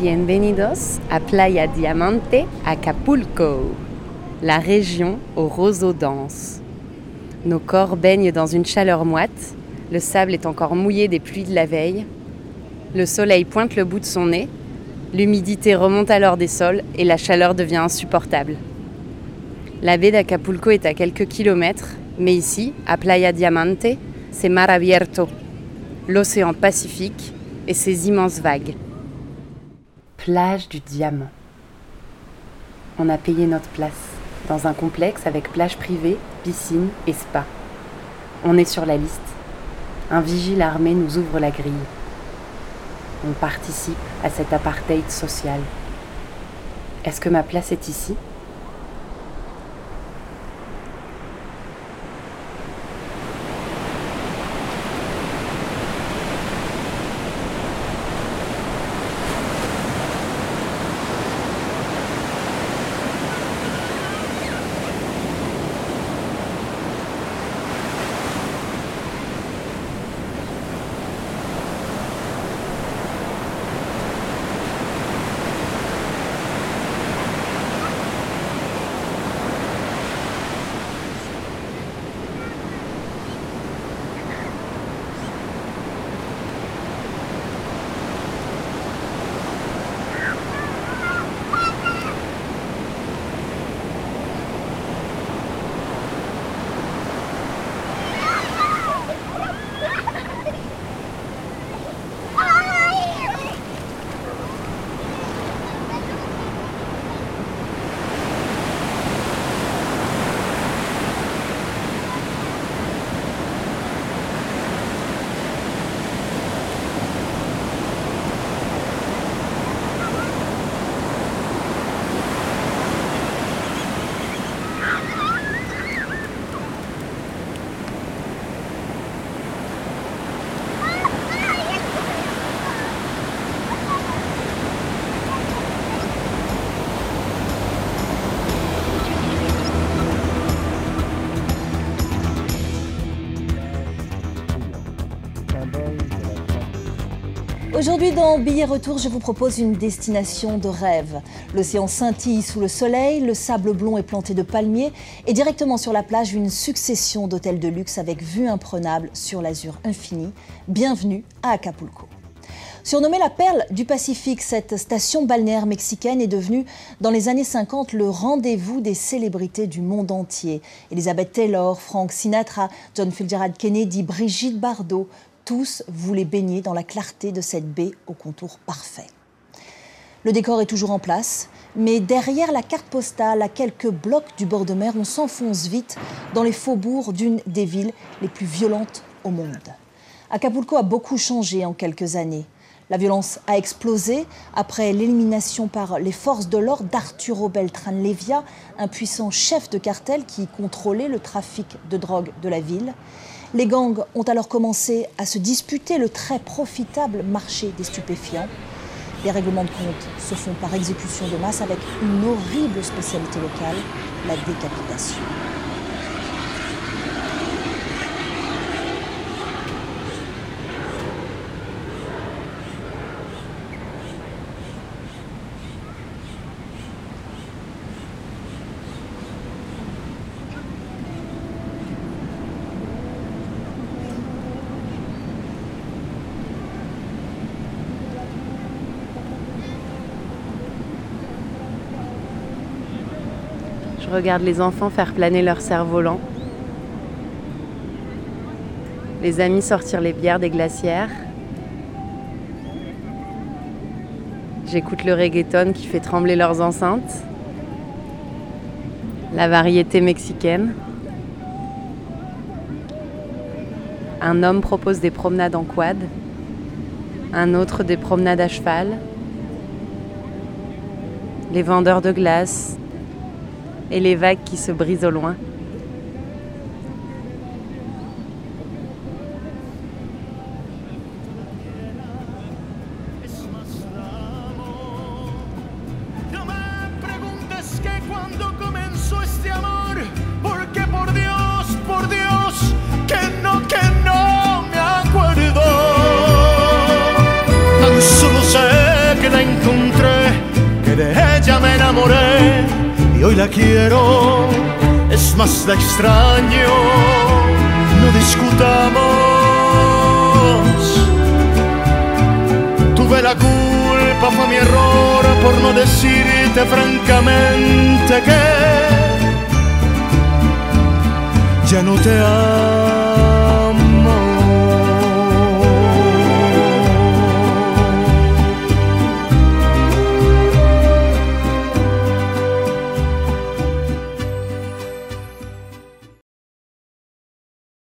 Bienvenidos a Playa Diamante, Acapulco, la région aux roseaux denses. Nos corps baignent dans une chaleur moite, le sable est encore mouillé des pluies de la veille, le soleil pointe le bout de son nez, l'humidité remonte alors des sols et la chaleur devient insupportable. La baie d'Acapulco est à quelques kilomètres, mais ici, à Playa Diamante, c'est mar abierto, l'océan Pacifique et ses immenses vagues. Plage du Diamant. On a payé notre place dans un complexe avec plage privée, piscine et spa. On est sur la liste. Un vigile armé nous ouvre la grille. On participe à cet apartheid social. Est-ce que ma place est ici? Aujourd'hui dans Billet Retour, je vous propose une destination de rêve. L'océan scintille sous le soleil, le sable blond est planté de palmiers et directement sur la plage, une succession d'hôtels de luxe avec vue imprenable sur l'azur infini. Bienvenue à Acapulco. Surnommée la perle du Pacifique, cette station balnéaire mexicaine est devenue, dans les années 50, le rendez-vous des célébrités du monde entier. Elizabeth Taylor, Frank Sinatra, John Fitzgerald Kennedy, Brigitte Bardot, tous voulaient baigner dans la clarté de cette baie au contour parfait. Le décor est toujours en place, mais derrière la carte postale, à quelques blocs du bord de mer, on s'enfonce vite dans les faubourgs d'une des villes les plus violentes au monde. Acapulco a beaucoup changé en quelques années. La violence a explosé après l'élimination par les forces de l'ordre d'Arturo Beltran Levia, un puissant chef de cartel qui contrôlait le trafic de drogue de la ville. Les gangs ont alors commencé à se disputer le très profitable marché des stupéfiants. Les règlements de compte se font par exécution de masse avec une horrible spécialité locale, la décapitation. Je regarde les enfants faire planer leur cerf-volant. Les amis sortir les bières des glacières. J'écoute le reggaeton qui fait trembler leurs enceintes. La variété mexicaine. Un homme propose des promenades en quad. Un autre des promenades à cheval. Les vendeurs de glace, et les vagues qui se brisent au loin. Hoy la quiero, es más de extraño, no discutamos. Tuve la culpa, fue mi error por no decirte francamente que ya no te amo.